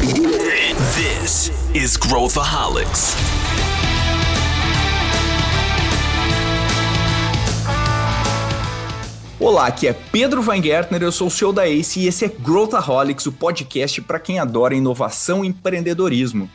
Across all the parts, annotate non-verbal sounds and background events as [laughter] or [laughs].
This is Growthaholics. Olá, aqui é Pedro Weingärtner, eu sou o CEO da ACE e esse é Growthaholics, o podcast para quem adora inovação e empreendedorismo.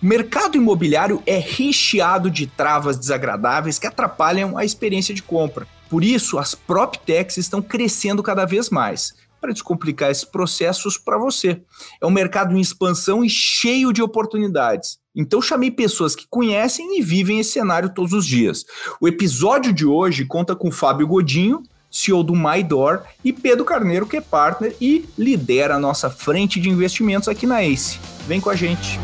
O mercado imobiliário é recheado de travas desagradáveis que atrapalham a experiência de compra. Por isso, as PropTechs estão crescendo cada vez mais para descomplicar esses processos para você. É um mercado em expansão e cheio de oportunidades. Então chamei pessoas que conhecem e vivem esse cenário todos os dias. O episódio de hoje conta com Fábio Godinho, CEO do MyDoor, e Pedro Carneiro, que é partner e lidera a nossa frente de investimentos aqui na ACE. Vem com a gente.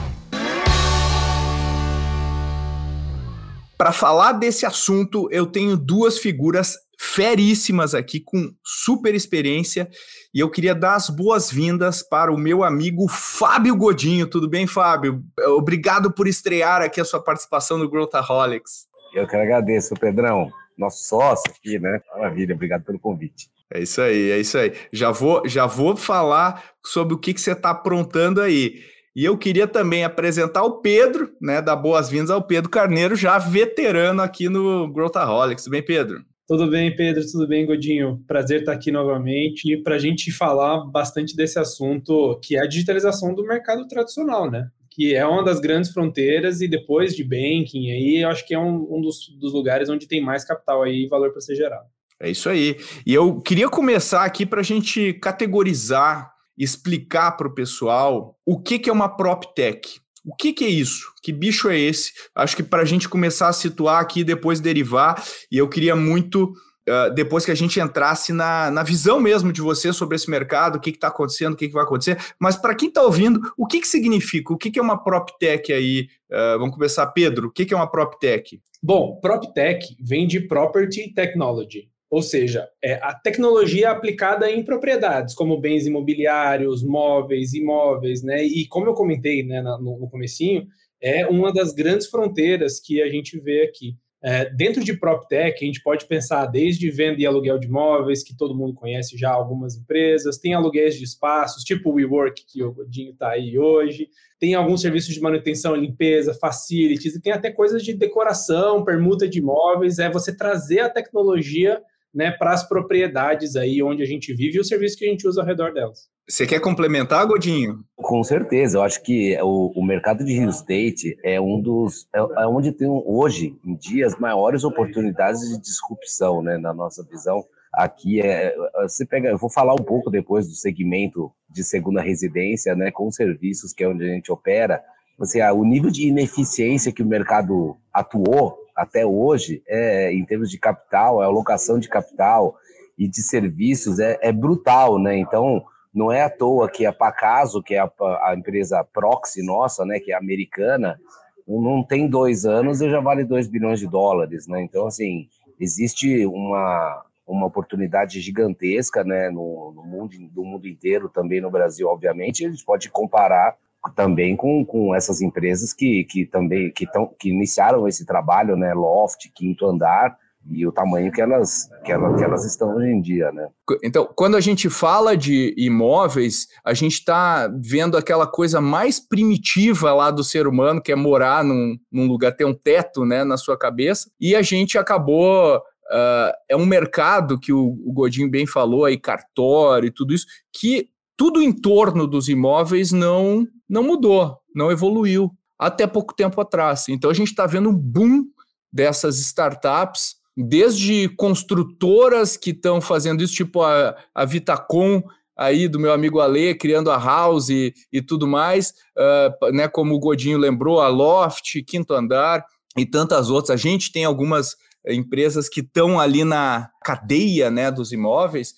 Para falar desse assunto, eu tenho duas figuras feríssimas aqui com super experiência e eu queria dar as boas-vindas para o meu amigo Fábio Godinho. Tudo bem, Fábio? Obrigado por estrear aqui a sua participação no Growthaholics. Eu que agradeço, Pedrão, nosso sócio aqui, né? Maravilha, obrigado pelo convite. É isso aí, é isso aí. Já vou, já vou falar sobre o que, que você está aprontando aí. E eu queria também apresentar o Pedro, né? Dar boas-vindas ao Pedro Carneiro, já veterano aqui no Growthaholics. Tudo bem, Pedro? Tudo bem, Pedro? Tudo bem, Godinho? Prazer estar aqui novamente para a gente falar bastante desse assunto que é a digitalização do mercado tradicional, né? Que é uma das grandes fronteiras e depois de banking, aí eu acho que é um, um dos, dos lugares onde tem mais capital aí e valor para ser gerado. É isso aí. E eu queria começar aqui para a gente categorizar explicar para o pessoal o que, que é uma PropTech. O que, que, é isso? Que bicho é esse? Acho que para a gente começar a situar aqui, depois derivar, e eu queria muito, uh, depois que a gente entrasse na, na visão mesmo de você sobre esse mercado, o que está acontecendo, o que, que, vai acontecer. Mas para quem está ouvindo, o que, que significa? O que, que é uma PropTech aí? Uh, vamos começar, Pedro. O que, que é uma PropTech? Bom, PropTech vem de Property Technology. Ou seja, é a tecnologia aplicada em propriedades, como bens imobiliários, móveis, imóveis, né? E como eu comentei né, no, no comecinho, é uma das grandes fronteiras que a gente vê aqui. É, dentro de PropTech, a gente pode pensar desde venda e aluguel de imóveis, que todo mundo conhece já algumas empresas, tem aluguéis de espaços, tipo o WeWork, que o Godinho está aí hoje, tem alguns serviços de manutenção, limpeza, facilities, e tem até coisas de decoração, permuta de imóveis, é você trazer a tecnologia né, para as propriedades aí onde a gente vive e o serviço que a gente usa ao redor delas. Você quer complementar, Godinho? Com certeza, eu acho que o, o mercado de real estate é um dos. É, é, onde tem hoje em dia as maiores oportunidades de disrupção, né, na nossa visão. Aqui é. Você pega. Eu vou falar um pouco depois do segmento de segunda residência, né, com serviços, que é onde a gente opera. Assim, o nível de ineficiência que o mercado atuou até hoje, é, em termos de capital, a alocação de capital e de serviços é, é brutal, né? Então, não é à toa que a Pacaso, que é a, a, empresa proxy nossa, né, que é americana, não tem dois anos e já vale 2 bilhões de dólares, né? Então, assim, existe uma, uma oportunidade gigantesca, né, no, no mundo, do mundo inteiro, também no Brasil, obviamente, a gente pode comparar também com, com essas empresas que, que também que, tão, que iniciaram esse trabalho, né, Loft, Quinto Andar, e o tamanho que elas, que, elas, que elas estão hoje em dia, né? Então, quando a gente fala de imóveis, a gente está vendo aquela coisa mais primitiva lá do ser humano, que é morar num, num lugar, ter um teto né, na sua cabeça, e a gente acabou Uh, é um mercado que o, o, Godinho bem falou aí, cartório e tudo isso, que tudo em torno dos imóveis não não mudou, não evoluiu até pouco tempo atrás. Então a gente está vendo um boom dessas startups, desde construtoras que estão fazendo isso, tipo a, a Vitacom, aí do meu amigo Ale, criando a House e, e tudo mais, uh, né, como o Godinho lembrou, a Loft, Quinto Andar e tantas outras. A gente tem algumas empresas que estão ali na cadeia né, dos imóveis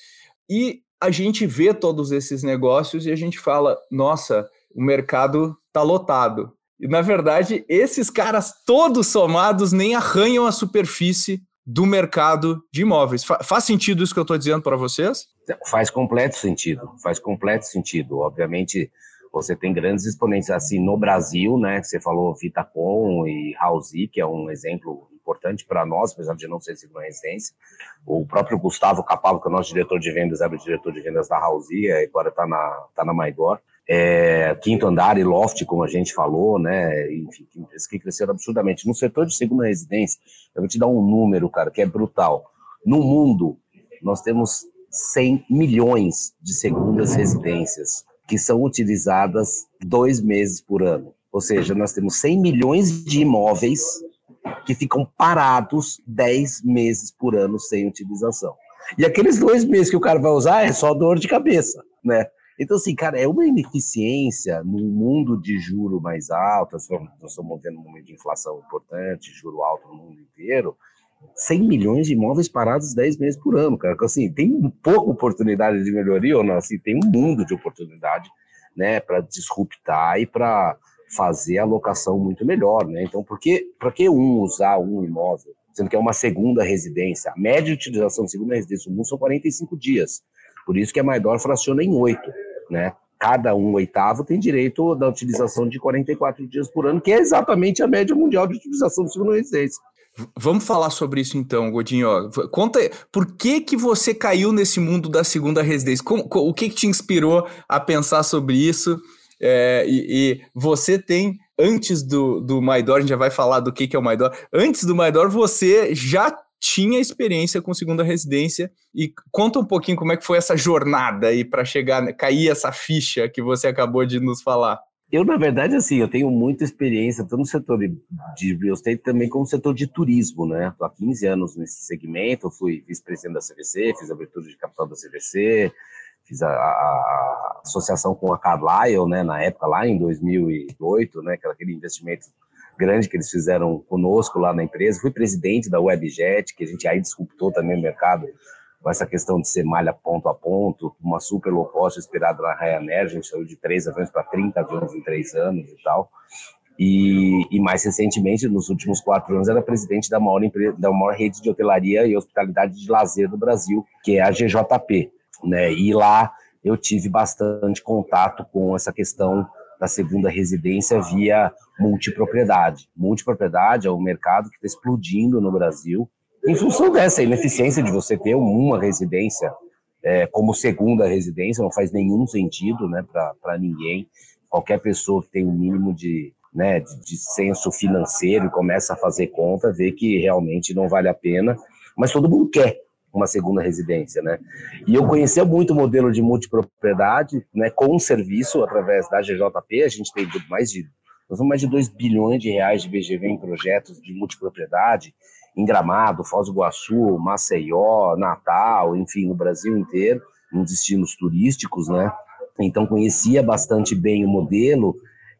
e a gente vê todos esses negócios e a gente fala, nossa, o mercado está lotado. E, na verdade, esses caras todos somados nem arranham a superfície do mercado de imóveis. Fa faz sentido isso que eu estou dizendo para vocês? Faz completo sentido, faz completo sentido. Obviamente, você tem grandes exponentes assim no Brasil, né? Você falou Vitacom e Housey, que é um exemplo importante para nós, apesar de não ser segunda residência. O próprio Gustavo Capalo, que é o nosso diretor de vendas, era o diretor de vendas da Housey, agora está na, tá na Maidor. É, quinto andar e loft, como a gente falou, né? Enfim, que cresceram absurdamente. No setor de segunda residência, eu vou te dar um número, cara, que é brutal. No mundo, nós temos 100 milhões de segundas residências que são utilizadas dois meses por ano. Ou seja, nós temos 100 milhões de imóveis que ficam parados 10 meses por ano sem utilização. E aqueles dois meses que o cara vai usar é só dor de cabeça, né? Então, assim, cara, é uma ineficiência num mundo de juro mais alto, nós estamos vendo um momento de inflação importante, juro alto no mundo inteiro, 100 milhões de imóveis parados 10 meses por ano, cara. Então, assim, tem pouca oportunidade de melhoria ou não? Assim, tem um mundo de oportunidade, né, para disruptar e para fazer a locação muito melhor, né? Então, por que, que um usar um imóvel, sendo que é uma segunda residência? A média de utilização de segunda residência no mundo são 45 dias. Por isso que a Maidor fraciona em oito, né? Cada um oitavo tem direito da utilização de 44 dias por ano, que é exatamente a média mundial de utilização de segunda residência. Vamos falar sobre isso então, Godinho. Conta por que que você caiu nesse mundo da segunda residência? Como, o que, que te inspirou a pensar sobre isso? É, e, e, você tem, antes do, do Maidor, a gente já vai falar do que, que é o Maidor, antes do Maidor, você já tinha experiência com segunda residência e conta um pouquinho como é que foi essa jornada aí para chegar, cair essa ficha que você acabou de nos falar. Eu, na verdade, assim, eu tenho muita experiência, tanto no setor de real estate também como no setor de turismo, né? Estou há 15 anos nesse segmento, fui vice-presidente da CVC, fiz a abertura de capital da CVC, fiz a, a, associação com a Carlyle, né, na época, lá em 2008, né, aquele investimento grande que eles fizeram conosco lá na empresa. Fui presidente da Webjet, que a gente aí disruptou também o mercado com essa questão de ser malha ponto a ponto, uma super low cost inspirada na Ryanair, a gente saiu de três aviões para 30 aviões em três anos e tal. E, e, mais recentemente, nos últimos quatro anos, era presidente da maior, empresa, da maior rede de hotelaria e hospitalidade de lazer do Brasil, que é a GJP. Né? E lá eu tive bastante contato com essa questão da segunda residência via multipropriedade. Multipropriedade é um mercado que está explodindo no Brasil, em função dessa ineficiência de você ter uma residência é, como segunda residência, não faz nenhum sentido né, para ninguém. Qualquer pessoa que tem um mínimo de, né, de, de senso financeiro e começa a fazer conta, vê que realmente não vale a pena, mas todo mundo quer uma segunda residência, né? E eu conhecia muito o modelo de multipropriedade, né, com serviço através da GJP, a gente tem mais de nós mais de 2 bilhões de reais de BGV em projetos de multipropriedade, em Gramado, Foz do Iguaçu, Maceió, Natal, enfim, no Brasil inteiro, em destinos turísticos, né? Então conhecia bastante bem o modelo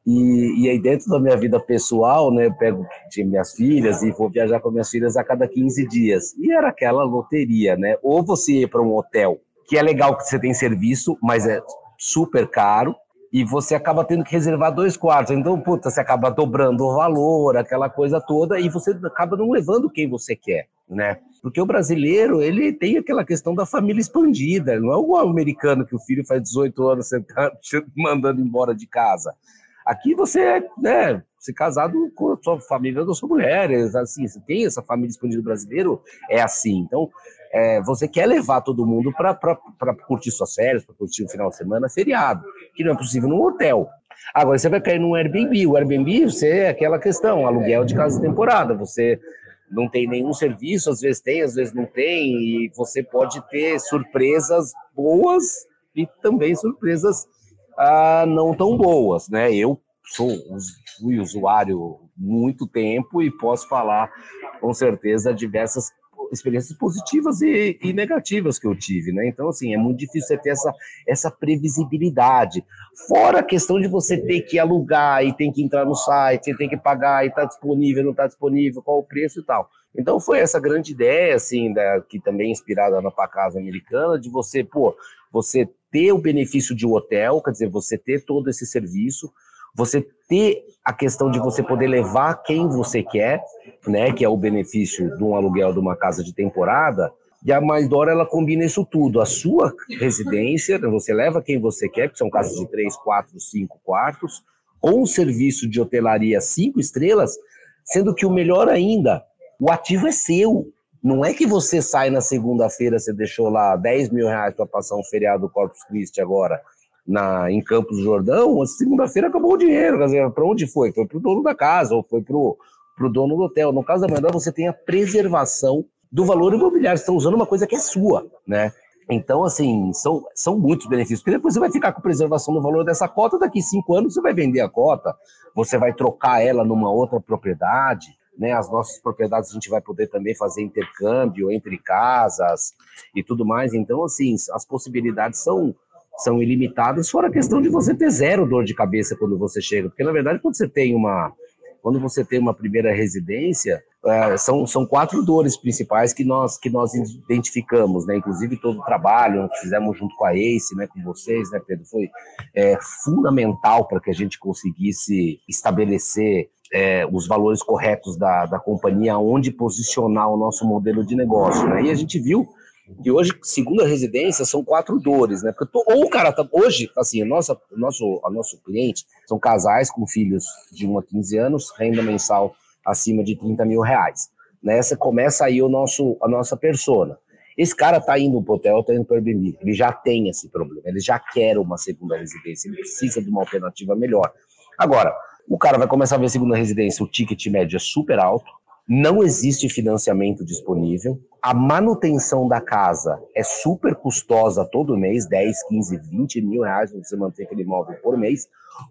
e, e, aí dentro da minha vida pessoal, né, eu pego de minhas filhas e vou viajar com minhas filhas a cada 15 dias. E era aquela loteria, né? Ou você ir para um hotel, que é legal que você tem serviço, mas é super caro, e você acaba tendo que reservar dois quartos. Então, puta, você acaba dobrando o valor, aquela coisa toda, e você acaba não levando quem você quer, né? Porque o brasileiro, ele tem aquela questão da família expandida, não é o americano que o filho faz 18 anos, tá [laughs] mandando embora de casa. Aqui você é, né, se casado com a sua família da sua mulher, assim, você tem essa família expandida brasileiro, é assim. Então, é, você quer levar todo mundo para curtir suas férias, para curtir o final de semana, feriado, que não é possível num hotel. Agora, você vai cair num Airbnb. O Airbnb, você é aquela questão, aluguel de casa de temporada. Você não tem nenhum serviço, às vezes tem, às vezes não tem, e você pode ter surpresas boas e também surpresas ah, não tão boas, né? Eu sou fui usuário muito tempo e posso falar com certeza diversas experiências positivas e, e, negativas que eu tive, né? Então, assim, é muito difícil você ter essa, essa previsibilidade. Fora a questão de você ter que alugar e tem que entrar no site, tem que pagar e está disponível, não está disponível, qual o preço e tal. Então foi essa grande ideia, assim, da, que também é inspirada na casa americana, de você, pô, você ter o benefício de um hotel, quer dizer, você ter todo esse serviço, você ter a questão de você poder levar quem você quer, né, que é o benefício de um aluguel de uma casa de temporada, e a Maidora ela combina isso tudo, a sua residência, você leva quem você quer, que são casas de três, quatro, cinco quartos, com o serviço de hotelaria cinco estrelas, sendo que o melhor ainda, o ativo é seu. Não é que você sai na segunda-feira, você deixou lá 10 mil reais para passar um feriado do Corpus Christi agora. na, em Campos do Jordão, segunda-feira acabou o dinheiro. Para onde foi? Foi para o dono da casa ou foi para o dono do hotel. No caso da Maidor, você tem a preservação do valor imobiliário. Você está usando uma coisa que é sua, né? Então, assim, são, são muitos benefícios, porque depois você vai ficar com preservação do valor dessa cota, daqui cinco anos você vai vender a cota, você vai trocar ela numa outra propriedade, né? As nossas propriedades a gente vai poder também fazer intercâmbio entre casas e tudo mais. Então, assim, as possibilidades são, são ilimitadas, fora a questão de você ter zero dor de cabeça quando você chega, porque na verdade, quando você tem uma quando você tem uma primeira residência, é, são, são quatro dores principais que nós, que nós identificamos, né? Inclusive todo o trabalho que fizemos junto com a ACE, né, com vocês, né, Pedro, foi é, fundamental para que a gente conseguisse estabelecer é, os valores corretos da, da companhia, onde posicionar o nosso modelo de negócio, né? E a gente viu e hoje, segundo a residência, são quatro dores, né? Porque tô, ou o cara tá. Hoje, assim, nossa, o nosso, nosso cliente são casais com filhos de 1 a 15 anos, renda mensal acima de 30 mil reais. Né? começa aí o nosso, a nossa persona. Esse cara tá indo pro hotel, tá indo pro Airbnb, ele já tem esse problema, ele já quer uma segunda residência, ele precisa de uma alternativa melhor. Agora, o cara vai começar a ver segunda residência, o ticket médio é super alto, não existe financiamento disponível, a manutenção da casa é super custosa todo mês, 10, 15, 20 mil reais para você manter aquele imóvel por mês,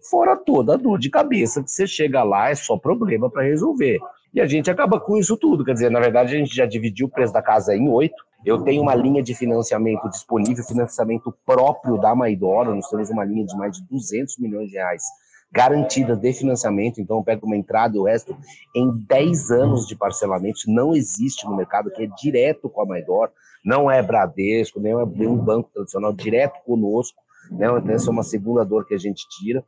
fora toda a dor de cabeça que você chega lá, é só problema para resolver. E a gente acaba com isso tudo, quer dizer, na verdade a gente já dividiu o preço da casa em oito, eu tenho uma linha de financiamento disponível, financiamento próprio da Maidora, nós temos uma linha de mais de 200 milhões de reais garantida de financiamento, então eu pego uma entrada e o resto em 10 anos de parcelamento, não existe no mercado, que é direto com a Maidor, não é Bradesco, nem é nenhum banco tradicional, direto conosco, né? Então, essa é uma segunda dor que a gente tira.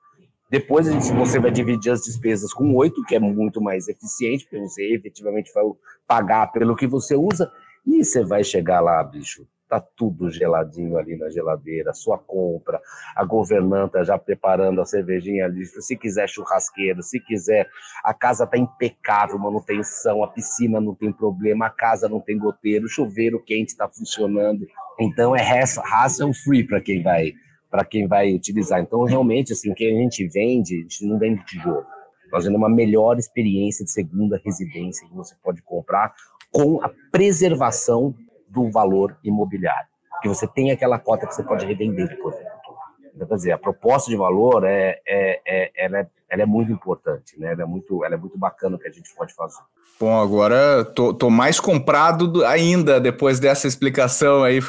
Depois você vai dividir as despesas com oito, que é muito mais eficiente, porque você efetivamente vai pagar pelo que você usa, e você vai chegar lá, bicho, tá tudo geladinho ali na geladeira, sua compra, a governanta já preparando a cervejinha ali, se quiser churrasqueiro, se quiser, a casa tá impecável, manutenção, a piscina não tem problema, a casa não tem goteiro, o chuveiro quente está funcionando, então é hassle free para quem vai para quem vai utilizar. Então realmente assim, que a gente vende, a gente não vende tijolo. Fazendo uma melhor experiência de segunda residência que você pode comprar com a preservação do valor imobiliário, que você tem aquela cota que você pode revender depois. Então, quer dizer, a proposta de valor é, é, é, ela é, ela é muito importante, né? Ela é muito, ela é muito bacana que a gente pode fazer. Bom, agora tô, tô mais comprado ainda depois dessa explicação aí.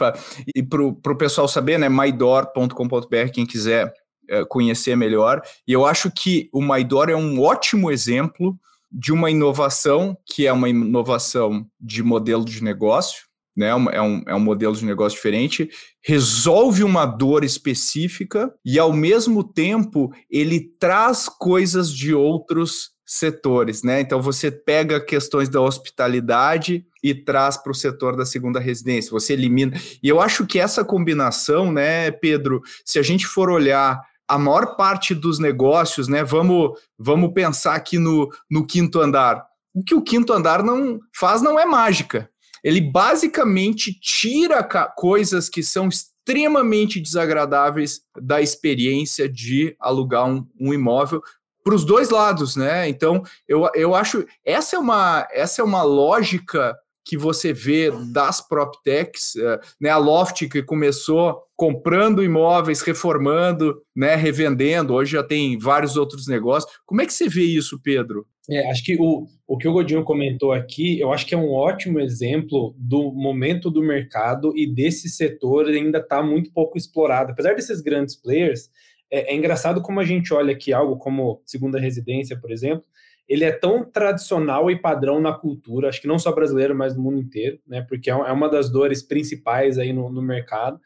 E para o pessoal saber, né? maidor.com.br, quem quiser é, conhecer melhor. E eu acho que o Maidor é um ótimo exemplo de uma inovação que é uma inovação de modelo de negócio, né? É, um, é um modelo de negócio diferente, resolve uma dor específica e, ao mesmo tempo, ele traz coisas de outros setores, né? Então você pega questões da hospitalidade e traz para o setor da segunda residência, você elimina. E eu acho que essa combinação, né, Pedro, se a gente for olhar a maior parte dos negócios, né? Vamos, vamos pensar aqui no, no quinto andar. O que o quinto andar não faz não é mágica, ele basicamente tira coisas que são extremamente desagradáveis da experiência de alugar um, um imóvel para os dois lados, né? Então, eu, eu acho essa é uma essa é uma lógica que você vê das PropTechs, eh, né? A Loft que começou comprando imóveis, reformando, né? Revendendo, hoje já tem vários outros negócios. Como é que você vê isso, Pedro? É, acho que o, o que o Godinho comentou aqui, eu acho que é um ótimo exemplo do momento do mercado e desse setor ainda está muito pouco explorado. Apesar desses grandes players, é, é, engraçado como a gente olha aqui algo como segunda residência, por exemplo, ele é tão tradicional e padrão na cultura, acho que não só brasileiro, mas no mundo inteiro, né? Porque é, é uma das dores principais aí no, no mercado.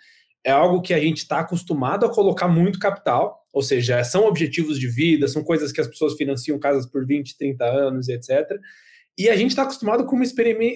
É algo que a gente está acostumado a colocar muito capital, ou seja, são objetivos de vida, são coisas que as pessoas financiam casas por 20, 30 anos, etc. E a gente está acostumado com uma,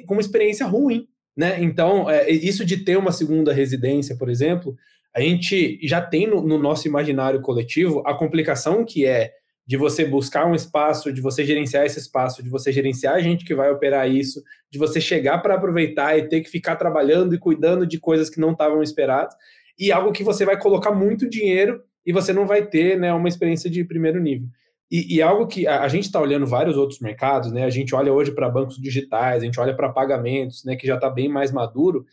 com uma experiência ruim, né? Então, é, isso de ter uma segunda residência, por exemplo, a gente já tem no, no nosso imaginário coletivo a complicação que é de você buscar um espaço, de você gerenciar esse espaço, de você gerenciar a gente que vai operar isso, de você chegar para aproveitar e ter que ficar trabalhando e cuidando de coisas que não estavam esperadas, e algo que você vai colocar muito dinheiro e você não vai ter né, uma experiência de primeiro nível. E, e algo que a, a gente está olhando vários outros mercados, né? A gente olha hoje para bancos digitais, a gente olha para pagamentos, né? Que já está bem mais maduro.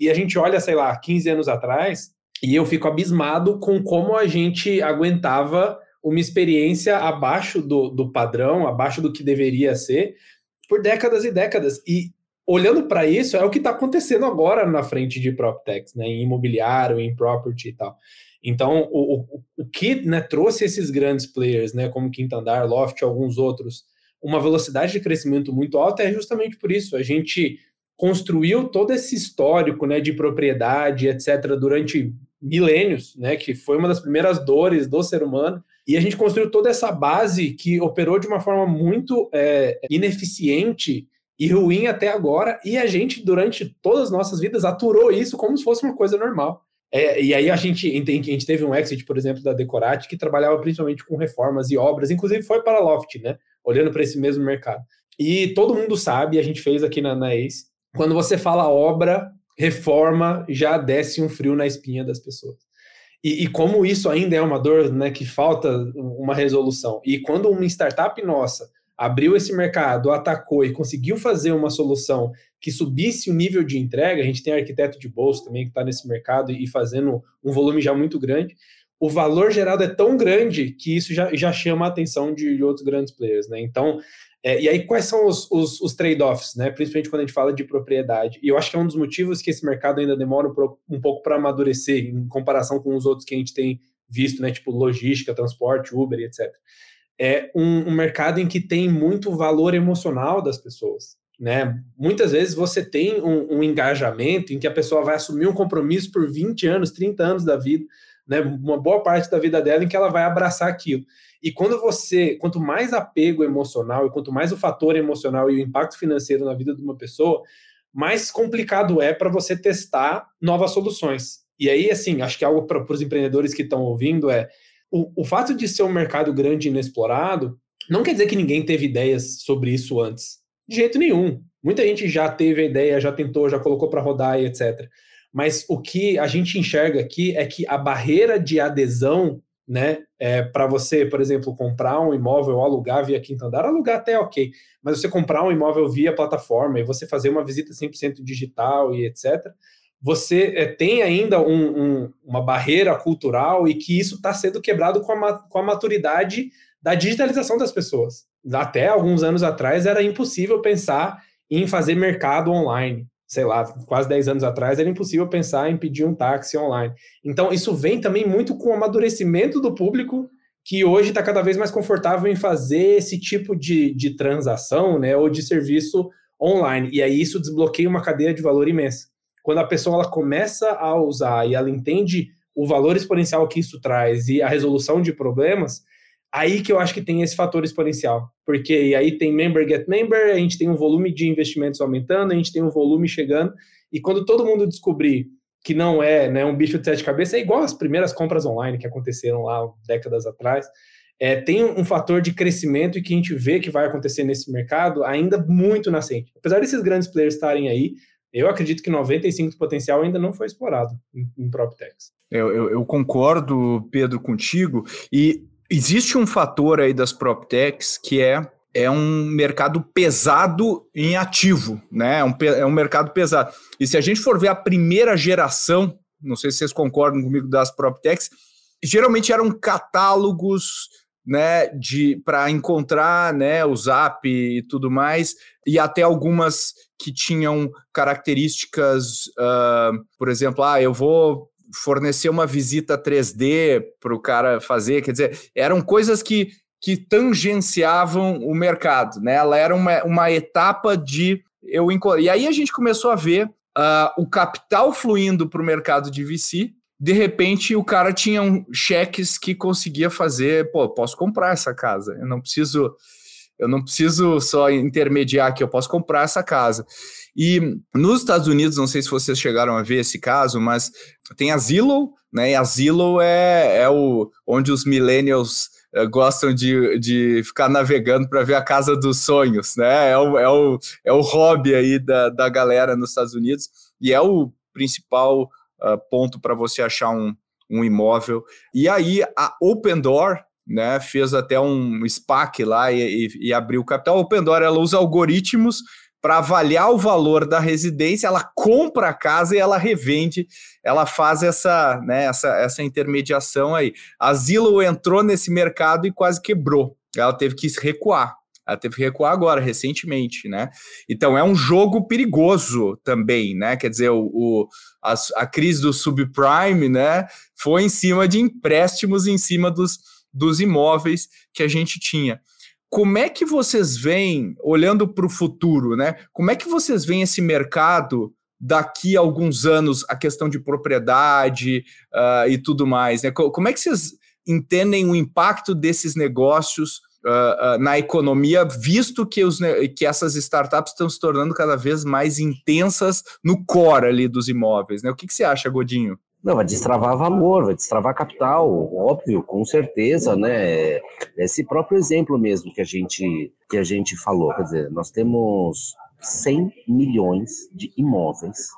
E a gente olha, sei lá, 15 anos atrás, e eu fico abismado com como a gente aguentava uma experiência abaixo do, do padrão, abaixo do que deveria ser, por décadas e décadas. E olhando para isso, é o que está acontecendo agora na frente de PropTechs, né, em imobiliário, em property e tal. Então, o, o, o que né, trouxe esses grandes players, né, como Quintandar, Loft e alguns outros, uma velocidade de crescimento muito alta é justamente por isso. A gente construiu todo esse histórico né, de propriedade, etc., durante milênios, né, que foi uma das primeiras dores do ser humano, e a gente construiu toda essa base que operou de uma forma muito é, ineficiente e ruim até agora, e a gente, durante todas as nossas vidas, aturou isso como se fosse uma coisa normal. É, e aí a gente, a gente teve um exit, por exemplo, da Decorate, que trabalhava principalmente com reformas e obras, inclusive foi para a Loft, né? Olhando para esse mesmo mercado. E todo mundo sabe, a gente fez aqui na, na ACE, quando você fala obra, reforma, já desce um frio na espinha das pessoas. E, e, como isso ainda é uma dor né, que falta uma resolução. E quando uma startup nossa abriu esse mercado, atacou e conseguiu fazer uma solução que subisse o nível de entrega, a gente tem arquiteto de bolso também que está nesse mercado e fazendo um volume já muito grande, o valor gerado é tão grande que isso já, já chama a atenção de, de outros grandes players, né? Então, é, e aí quais são os, os, os trade-offs, né? Principalmente quando a gente fala de propriedade. E eu acho que é um dos motivos que esse mercado ainda demora um, pouco para amadurecer em comparação com os outros que a gente tem visto, né? Tipo logística, transporte, Uber, etc é um, um mercado em que tem muito valor emocional das pessoas. Né? Muitas vezes você tem um, um, engajamento em que a pessoa vai assumir um compromisso por 20 anos, 30 anos da vida, né? uma boa parte da vida dela em que ela vai abraçar aquilo. E quando você, quanto mais apego emocional e quanto mais o fator emocional e o impacto financeiro na vida de uma pessoa, mais complicado é para você testar novas soluções. E aí, assim, acho que algo para os empreendedores que estão ouvindo é o, o fato de ser um mercado grande e inexplorado não quer dizer que ninguém teve ideias sobre isso antes. De jeito nenhum. Muita gente já teve a ideia, já tentou, já colocou para rodar e etc. Mas o que a gente enxerga aqui é que a barreira de adesão, né, é, para você, por exemplo, comprar um imóvel alugar via Quinta Andar, alugar até é ok, mas você comprar um imóvel via plataforma e você fazer uma visita 100% digital e etc., você é, tem ainda um, um, uma barreira cultural e que isso está sendo quebrado com a, com a maturidade da digitalização das pessoas. Até alguns anos atrás era impossível pensar em fazer mercado online. Sei lá, quase 10 anos atrás era impossível pensar em pedir um táxi online. Então, isso vem também muito com o amadurecimento do público, que hoje está cada vez mais confortável em fazer esse tipo de, de transação né, ou de serviço online. E aí isso desbloqueia uma cadeia de valor imensa quando a pessoa ela começa a usar e ela entende o valor exponencial que isso traz e a resolução de problemas, aí que eu acho que tem esse fator exponencial. Porque aí tem member get member, a gente tem um volume de investimentos aumentando, a gente tem um volume chegando, e quando todo mundo descobrir que não é né, um bicho de sete cabeças, é igual as primeiras compras online que aconteceram lá décadas atrás, é, tem um fator de crescimento e que a gente vê que vai acontecer nesse mercado ainda muito nascente. Apesar desses grandes players estarem aí, eu acredito que 95% do potencial ainda não foi explorado em, em PropTechs. Eu, eu, eu, concordo, Pedro, contigo. E existe um fator aí das PropTechs que é, é um mercado pesado em ativo, né? É um, é um mercado pesado. E se a gente for ver a primeira geração, não sei se vocês concordam comigo, das PropTechs, geralmente eram catálogos né, de para encontrar, né, o Zap e tudo mais, e até algumas que tinham características, uh, por exemplo, ah, eu vou fornecer uma visita 3D para o cara fazer, quer dizer, eram coisas que, que tangenciavam o mercado, né? Ela era uma, uma etapa de eu e aí a gente começou a ver uh, o capital fluindo para o mercado de VC de repente o cara tinha um, cheques que conseguia fazer, pô, posso comprar essa casa, eu não preciso, eu não preciso só intermediar aqui, eu posso comprar essa casa. E nos Estados Unidos, não sei se vocês chegaram a ver esse caso, mas tem a Zillow, né? E a Zillow é, é o onde os millennials uh, gostam de, de ficar navegando para ver a casa dos sonhos, né? É o, é o, é o hobby aí da, da galera nos Estados Unidos e é o principal uh, ponto para você achar um, um imóvel. E aí a Open Door, né, fez até um SPAC lá e, e, e abriu o capital. A Open Door ela usa algoritmos para avaliar o valor da residência, ela compra a casa e ela revende, ela faz essa, né, essa, essa intermediação aí. A Zillow entrou nesse mercado e quase quebrou. Ela teve que recuar. Ela teve que recuar agora, recentemente, né? Então é um jogo perigoso também, né? Quer dizer, o, o a, a, crise do subprime, né? Foi em cima de empréstimos em cima dos, dos imóveis que a gente tinha. Como é que vocês veem, olhando para o futuro, né? Como é que vocês veem esse mercado daqui a alguns anos, a questão de propriedade uh, e tudo mais, né? Como é que vocês entendem o impacto desses negócios uh, uh, na economia, visto que, os, que essas startups estão se tornando cada vez mais intensas no core ali dos imóveis, né? O que, que você acha, Godinho? Não, vai destravar valor, vai destravar capital, óbvio, com certeza, né? Esse próprio exemplo mesmo que a gente que a gente falou, quer dizer, nós temos 100 milhões de imóveis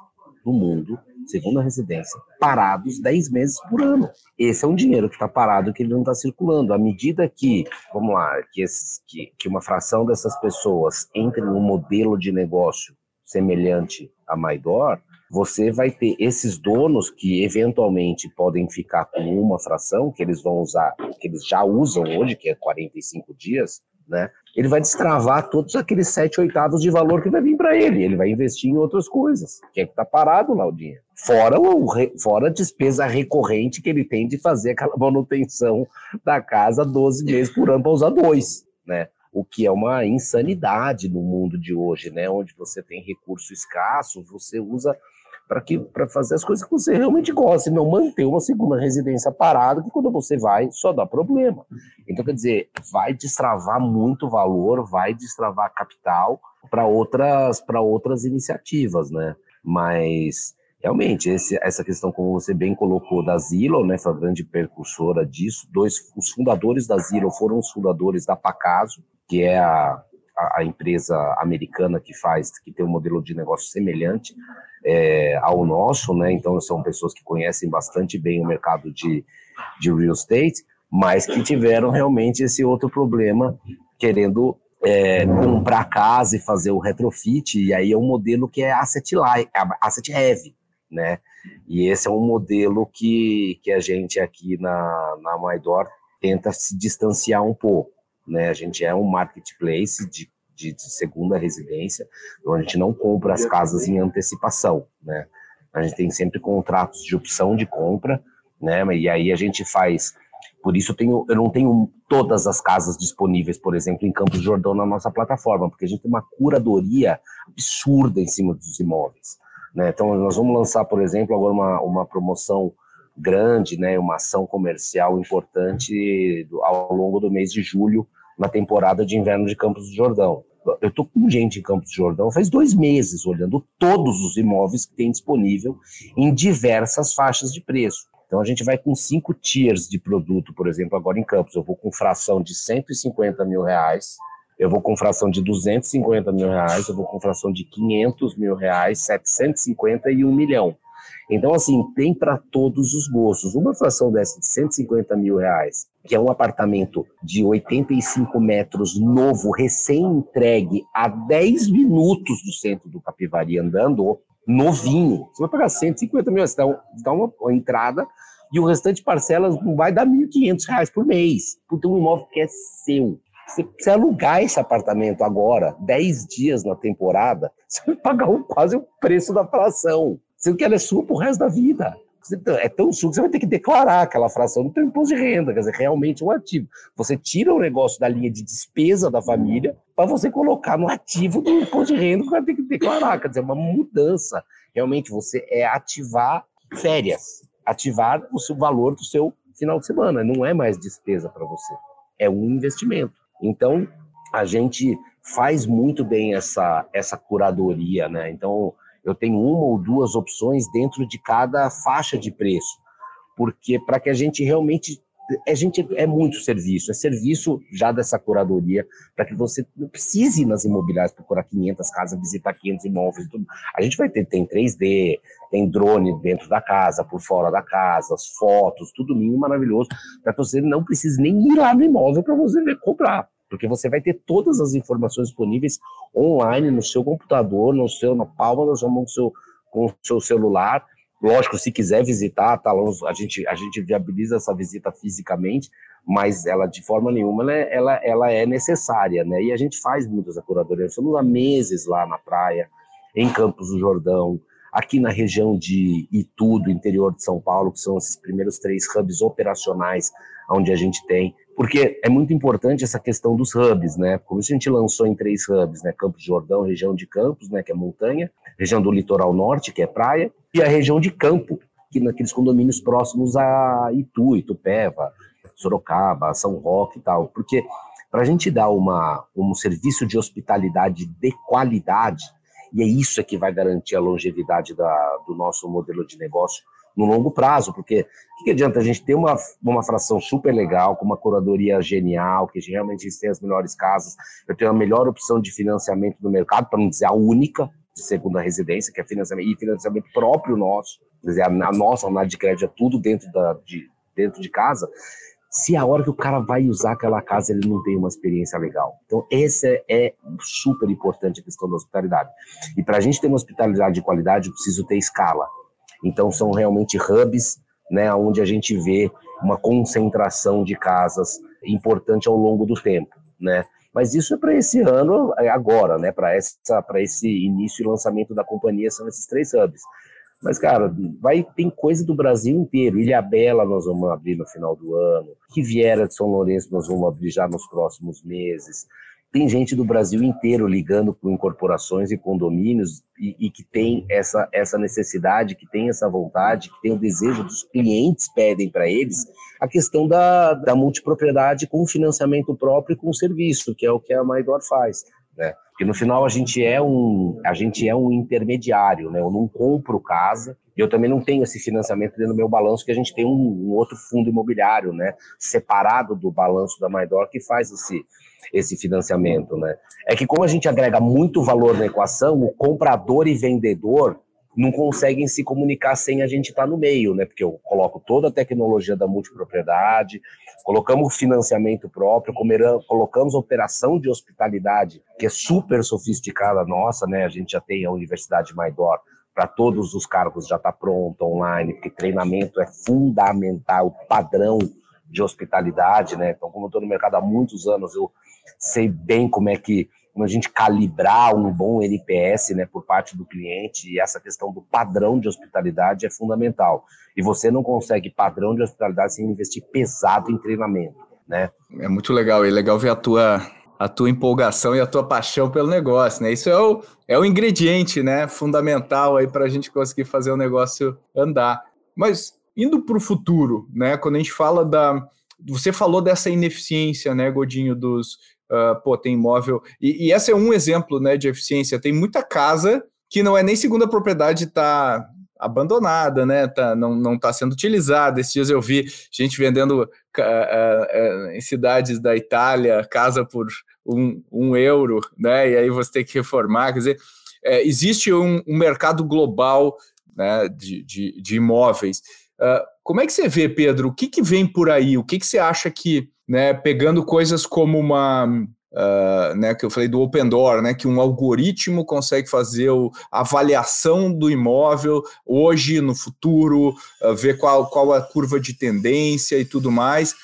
no mundo segunda residência, parados 10 meses por ano. Esse é um dinheiro que está parado, que ele não está circulando. À medida que, vamos lá, que, esses, que, que uma fração dessas pessoas entre num modelo de negócio semelhante a Maidor, você vai ter esses donos que eventualmente podem ficar com uma fração que eles vão usar, que eles já usam hoje, que é 45 dias, né? Ele vai destravar todos aqueles sete oitavos de valor que vai vir para ele. Ele vai investir em outras coisas, que é que tá parado lá o dinheiro. Fora, o, fora a despesa recorrente que ele tem de fazer aquela [laughs] manutenção da casa 12 meses por ano para usar dois, né? O que é uma insanidade no mundo de hoje, né? Onde você tem recurso escasso, você usa para fazer as coisas que você realmente gosta, e não manter uma segunda residência parada, que quando você vai só dá problema. Então, quer dizer, vai destravar muito valor, vai destravar capital para outras, outras iniciativas, né? Mas realmente, esse, essa questão, como você bem colocou, da Zillow, né, foi a grande percursora disso. Dois, os fundadores da Zillow foram os fundadores da Pacaso, que é a, a, a, empresa americana que faz, que tem um modelo de negócio semelhante é, ao nosso, né? Então são pessoas que conhecem bastante bem o mercado de, de real estate, mas que tiveram realmente esse outro problema, querendo é, comprar casa e fazer o retrofit, e aí é um modelo que é asset light, asset heavy, né? E esse é um modelo que, que a gente aqui na, na Maidor tenta se distanciar um pouco, né? A gente é um marketplace de de, de segunda residência, então a gente não compra as casas em antecipação, né? A gente tem sempre contratos de opção de compra, né? E aí a gente faz. Por isso eu, tenho, eu não tenho todas as casas disponíveis, por exemplo, em Campos Jordão na nossa plataforma, porque a gente tem uma curadoria absurda em cima dos imóveis. Né? Então nós vamos lançar, por exemplo, agora uma, uma promoção grande, né? Uma ação comercial importante ao longo do mês de julho na temporada de inverno de Campos do Jordão. Eu estou com gente em Campos do Jordão faz dois meses, olhando todos os imóveis que tem disponível em diversas faixas de preço. Então a gente vai com cinco tiers de produto, por exemplo, agora em Campos. Eu vou com fração de 150 mil reais, eu vou com fração de 250 mil reais, eu vou com fração de 500 mil reais, 750 e 1 milhão. Então, assim, tem para todos os gostos. Uma fração dessa de 150 mil reais, que é um apartamento de 85 metros novo, recém-entregue, a 10 minutos do centro do Capivari andando, novinho. Você vai pagar 150 mil, você dá, dá uma, uma entrada e o restante parcelas vai dar 1.500 reais por mês, por ter um imóvel que é seu. Se você alugar esse apartamento agora, 10 dias na temporada, [laughs] você vai pagar quase o preço da fração sendo que ela é sua pro resto da vida. É tão sua que você vai ter que declarar aquela fração no teu imposto de renda, quer dizer, realmente um ativo. Você tira o negócio da linha de despesa da família para você colocar no ativo do imposto de renda que vai ter que declarar, quer dizer, uma mudança. Realmente você é ativar férias, ativar o seu valor do seu final de semana, não é mais despesa para você, é um investimento. Então, a gente faz muito bem essa, essa curadoria, né? Então, eu tenho uma ou duas opções dentro de cada faixa de preço, porque para que a gente realmente a gente é muito serviço, é serviço já dessa curadoria para que você não precise ir nas imobiliárias procurar 500 casas, visitar 500 imóveis, tudo. A gente vai ter tem 3D, tem drone dentro da casa, por fora da casa, as fotos, tudo lindo, maravilhoso, para que você não precise nem ir lá no imóvel para você ver, comprar. Porque você vai ter todas as informações disponíveis online no seu computador, no seu, na palma da sua mão, seu, com o seu celular, Lógico, se quiser visitar, tá, a, gente, a gente viabiliza essa visita fisicamente, mas ela de forma nenhuma ela, é, ela, ela é necessária, né? E a gente faz muitas curadorias. Estamos há meses lá na praia, em Campos do Jordão, aqui na região de Itu, do interior de São Paulo, que são esses primeiros três hubs operacionais onde a gente tem, porque é muito importante essa questão dos hubs, né? Como a gente lançou em três hubs, né? Campos de Jordão, região de Campos, né? Que é montanha, região do litoral norte, que é praia, e a região de campo, que naqueles condomínios próximos a Itu, Itupeva, Sorocaba, São Roque e tal, porque para a gente dar uma, um serviço de hospitalidade de qualidade, e é isso que vai garantir a longevidade da, do nosso modelo de negócio no longo prazo, porque o que, que, adianta a gente ter uma, uma fração super legal, com uma curadoria genial, que realmente tem as melhores casas, eu tenho a melhor opção de financiamento do mercado, para não dizer a única, de segunda residência, que é financiamento, e financiamento próprio nosso, quer dizer, a, a nossa análise de crédito é tudo dentro, da, de, dentro de casa, se a hora que o cara vai usar aquela casa ele não tem uma experiência legal. Então, essa é super importante a questão da hospitalidade. E para a gente ter uma hospitalidade de qualidade, eu preciso ter escala. Então, são realmente hubs, né, onde a gente vê uma concentração de casas importante ao longo do tempo, né? Mas isso é para esse ano, é agora, né? Para essa, para esse início e lançamento da companhia são esses três hubs. Mas, cara, vai tem coisa do Brasil inteiro. Ilha Bela nós vamos abrir no final do ano. Riviera de São Lourenço nós vamos abrir já nos próximos meses. Tem gente do Brasil inteiro ligando com incorporações e condomínios e, e, que tem essa, essa necessidade, que tem essa vontade, que tem o desejo dos clientes pedem para eles a questão da, da multipropriedade com financiamento próprio e com serviço, que é o que a Maidor faz. Né? Porque no final a gente é um a gente é um intermediário, né? Eu não compro casa, eu também não tenho esse financiamento dentro do meu balanço, que a gente tem um, um outro fundo imobiliário, né? Separado do balanço da Maidor que faz esse esse financiamento, né? É que como a gente agrega muito valor na equação, o comprador e vendedor não conseguem se comunicar sem a gente estar tá no meio, né? Porque eu coloco toda a tecnologia da multipropriedade, colocamos financiamento próprio, colocamos operação de hospitalidade, que é super sofisticada nossa, né? A gente já tem a Universidade Maidor para todos os cargos já está pronto online, porque treinamento é fundamental, padrão de hospitalidade, né? Então, como eu estou no mercado há muitos anos, eu sei bem como é que como a gente calibrar um bom NPS né, por parte do cliente e essa questão do padrão de hospitalidade é fundamental. E você não consegue padrão de hospitalidade sem investir pesado em treinamento, né? É muito legal, e é legal ver a tua, a tua empolgação e a tua paixão pelo negócio, né? Isso é o, é o ingrediente, né, fundamental aí para a gente conseguir fazer o negócio andar. Mas indo para o futuro, né, quando a gente fala da... Você falou dessa ineficiência, né, Godinho, dos Uh, pô, tem imóvel. E, e esse é um exemplo né, de eficiência. Tem muita casa que não é nem segunda propriedade, está abandonada, né? Tá, não, não está sendo utilizada. Esses dias eu vi gente vendendo uh, uh, em cidades da Itália casa por um, um, euro, né? E aí você tem que reformar. Quer dizer, é, existe um, um, mercado global né, de, de, de imóveis. como é que você vê, Pedro? O que, que vem por aí? O que, que você acha que né, pegando coisas como uma Uh, né, que eu falei do Open Door, né, que um algoritmo consegue fazer a avaliação do imóvel hoje, no futuro, uh, ver qual, qual a curva de tendência e tudo mais.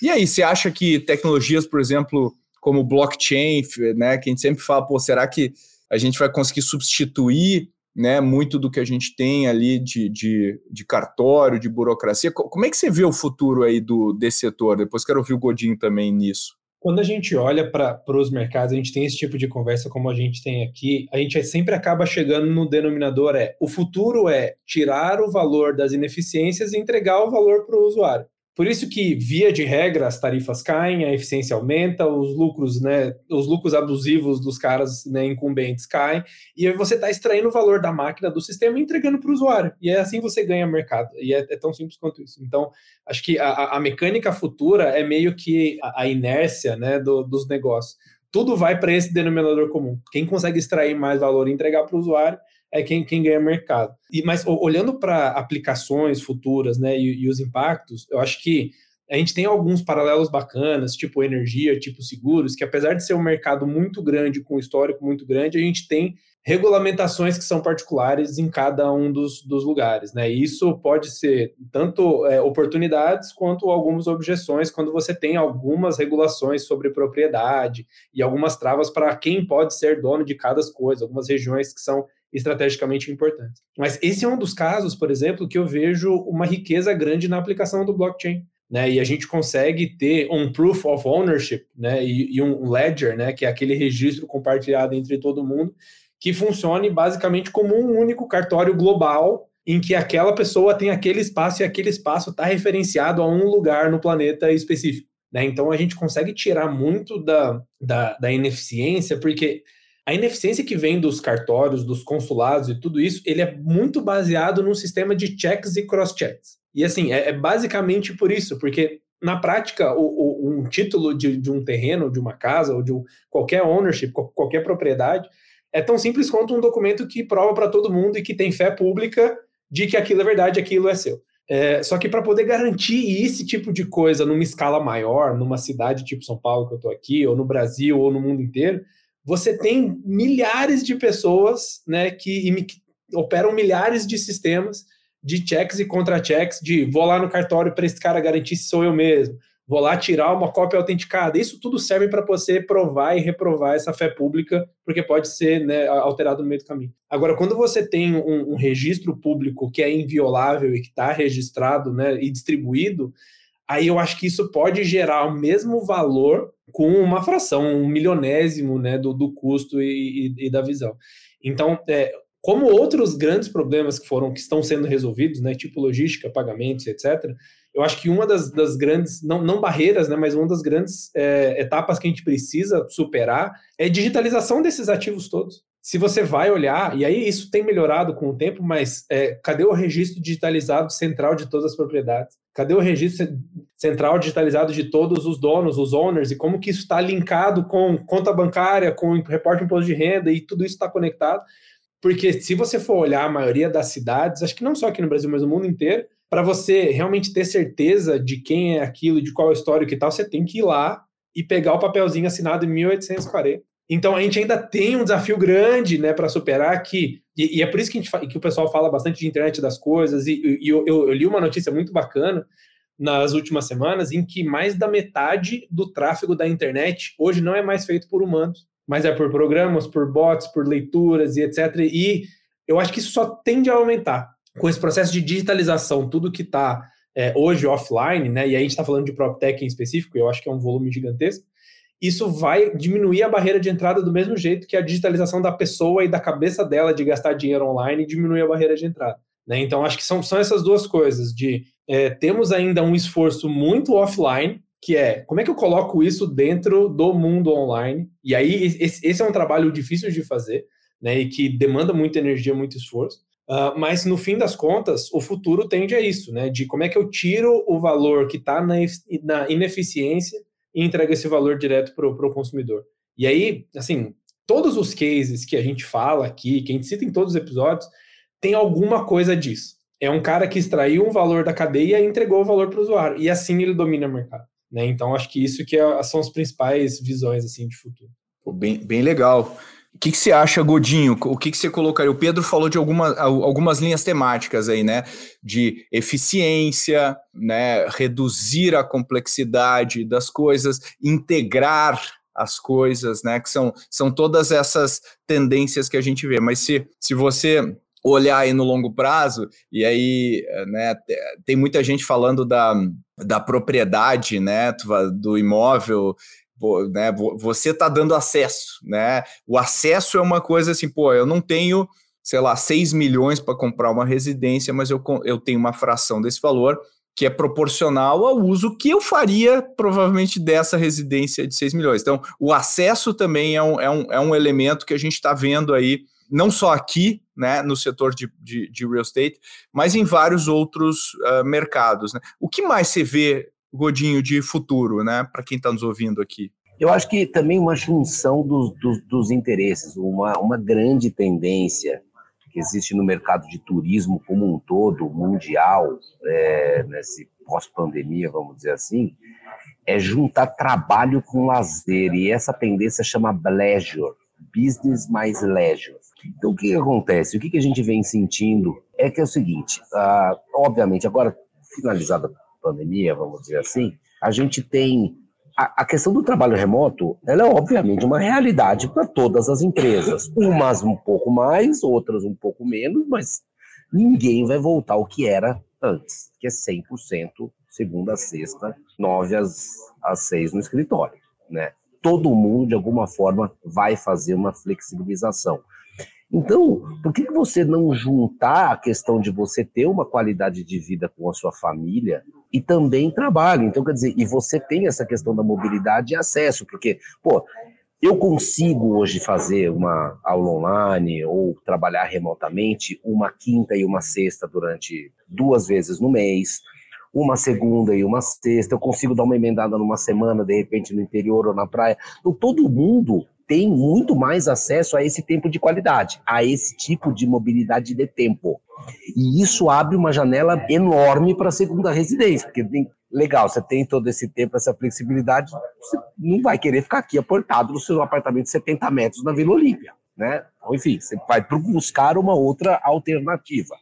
E aí, você acha que tecnologias, por exemplo, como blockchain, né, que a gente sempre fala, pô, será que a gente vai conseguir substituir né, muito do que a gente tem ali de, de, de, cartório, de burocracia. Como é que você vê o futuro aí do, desse setor? Depois quero ouvir o Godinho também nisso. Quando a gente olha para os mercados, a gente tem esse tipo de conversa como a gente tem aqui, a gente sempre acaba chegando no denominador é o futuro é tirar o valor das ineficiências e entregar o valor para o usuário. Por isso que, via de regra, as tarifas caem, a eficiência aumenta, os lucros, né, os lucros abusivos dos caras né, incumbentes caem, e aí você está extraindo o valor da máquina do sistema e entregando para o usuário. E é assim você ganha mercado. E é, é tão simples quanto isso. Então, acho que a, a mecânica futura é meio que a, a inércia né, do, dos negócios. Tudo vai para esse denominador comum. Quem consegue extrair mais valor e entregar para o usuário é quem, quem ganha mercado. E Mas olhando para aplicações futuras né, e, e os impactos, eu acho que a gente tem alguns paralelos bacanas, tipo energia, tipo seguros, que apesar de ser um mercado muito grande, com histórico muito grande, a gente tem regulamentações que são particulares em cada um dos, dos lugares. Né? E isso pode ser tanto é, oportunidades quanto algumas objeções quando você tem algumas regulações sobre propriedade e algumas travas para quem pode ser dono de cada coisa, algumas regiões que são estrategicamente importantes. Mas esse é um dos casos, por exemplo, que eu vejo uma riqueza grande na aplicação do blockchain. Né, e a gente consegue ter um proof of ownership, né, e, e, um ledger, né, que é aquele registro compartilhado entre todo mundo, que funcione basicamente como um único cartório global em que aquela pessoa tem aquele espaço e aquele espaço está referenciado a um lugar no planeta específico. Né? Então a gente consegue tirar muito da, da, da ineficiência, porque a ineficiência que vem dos cartórios, dos consulados e tudo isso, ele é muito baseado num sistema de checks e cross-checks. E assim, é, é, basicamente por isso, porque na prática, o, o, um título de, de, um terreno, de uma casa, ou de um, qualquer ownership, qualquer propriedade, é tão simples quanto um documento que prova para todo mundo e que tem fé pública de que aquilo é verdade, aquilo é seu. É, só que para poder garantir esse tipo de coisa numa escala maior, numa cidade tipo São Paulo, que eu estou aqui, ou no Brasil, ou no mundo inteiro, você tem milhares de pessoas né, que, que operam milhares de sistemas de checks e contra-checks, de vou lá no cartório para esse cara garantir se sou eu mesmo, vou lá tirar uma cópia autenticada. Isso tudo serve para você provar e reprovar essa fé pública, porque pode ser né, alterado no meio do caminho. Agora, quando você tem um, um registro público que é inviolável e que está registrado né, e distribuído, aí eu acho que isso pode gerar o mesmo valor com uma fração, um milionésimo né, do, do custo e, e, e da visão. Então, é, como outros grandes problemas que foram que estão sendo resolvidos, né, tipo logística, pagamentos, etc., eu acho que uma das, das grandes, não, não barreiras, né, mas uma das grandes é, etapas que a gente precisa superar é digitalização desses ativos todos. Se você vai olhar, e aí isso tem melhorado com o tempo, mas é, cadê o registro digitalizado central de todas as propriedades? Cadê o registro central digitalizado de todos os donos, os owners, e como que isso está linkado com conta bancária, com reporte de imposto de renda, e tudo isso está conectado? Porque se você for olhar a maioria das cidades, acho que não só aqui no Brasil, mas no mundo inteiro, para você realmente ter certeza de quem é aquilo, de qual é o histórico e tal, você tem que ir lá e pegar o papelzinho assinado em 1840. Então a gente ainda tem um desafio grande né, para superar que, e, e, é por isso que, gente, que, o pessoal fala bastante de internet das coisas, e, e eu, eu, eu li uma notícia muito bacana nas últimas semanas em que mais da metade do tráfego da internet hoje não é mais feito por humanos, mas é por programas, por bots, por leituras e etc. E eu acho que isso só tende a aumentar com esse processo de digitalização, tudo que está é, hoje offline, né? E aí a gente está falando de PropTech em específico, eu acho que é um volume gigantesco isso vai diminuir a barreira de entrada do mesmo jeito que a digitalização da pessoa e da cabeça dela de gastar dinheiro online diminui a barreira de entrada. Né? Então, acho que são, são essas duas coisas, de é, temos ainda um esforço muito offline, que é como é que eu coloco isso dentro do mundo online, e aí esse, esse é um trabalho difícil de fazer, né, e que demanda muita energia, muito esforço, Uh, mas no fim das contas, o futuro tende a isso, né? De como é que eu tiro o valor que está na, na, ineficiência e entrega esse valor direto para o consumidor. E aí, assim, todos os cases que a gente fala aqui, que a gente cita em todos os episódios, tem alguma coisa disso. É um cara que extraiu um valor da cadeia e entregou o valor para o usuário. E assim ele domina o mercado. Né? Então, acho que isso que é, são as principais visões assim de futuro. Bem, bem legal. O que, que você acha, Godinho? O que, que você colocaria? O Pedro falou de alguma, algumas linhas temáticas aí, né? De eficiência, né? reduzir a complexidade das coisas, integrar as coisas, né? Que são, são todas essas tendências que a gente vê. Mas se, se você olhar aí no longo prazo, e aí né, tem muita gente falando da, da propriedade né, do imóvel né, você está dando acesso, né? O acesso é uma coisa assim, pô, eu não tenho, sei lá, 6 milhões para comprar uma residência, mas eu, eu tenho uma fração desse valor que é proporcional ao uso que eu faria, provavelmente, dessa residência de 6 milhões. Então, o acesso também é um, é um, é um elemento que a gente está vendo aí, não só aqui, né, no setor de, de, de real estate, mas em vários outros uh, mercados. Né? O que mais você vê, Godinho, de futuro, né, para quem está nos ouvindo aqui? Eu acho que também uma junção dos, dos, dos interesses, uma, uma grande tendência que existe no mercado de turismo como um todo, mundial, é, nesse pós-pandemia, vamos dizer assim, é juntar trabalho com lazer, e essa tendência chama leisure, business mais leisure. Então, o que, que acontece? O que, que a gente vem sentindo é que é o seguinte, uh, obviamente, agora finalizada pandemia, vamos dizer assim, a gente tem a, questão do trabalho remoto, ela é obviamente uma realidade para todas as empresas. Umas um pouco mais, outras um pouco menos, mas ninguém vai voltar ao que era antes, que é 100% segunda a sexta, nove às, às seis no escritório, né? Todo mundo, de alguma forma, vai fazer uma flexibilização. Então, por que, que você não juntar a questão de você ter uma qualidade de vida com a sua família e também trabalho? Então, quer dizer, e você tem essa questão da mobilidade e acesso, porque, pô, eu consigo hoje fazer uma aula online ou trabalhar remotamente uma quinta e uma sexta durante duas vezes no mês, uma segunda e uma sexta, eu consigo dar uma emendada numa semana, de repente no interior ou na praia. Então, todo mundo tem muito mais acesso a esse tempo de qualidade, a esse tipo de mobilidade de tempo. E isso abre uma janela enorme para a segunda residência, porque tem, legal, você tem todo esse tempo, essa flexibilidade, você não vai querer ficar aqui aportado no seu apartamento de 70 metros na Vila Olímpia, né? Ou, enfim, você vai buscar uma outra alternativa.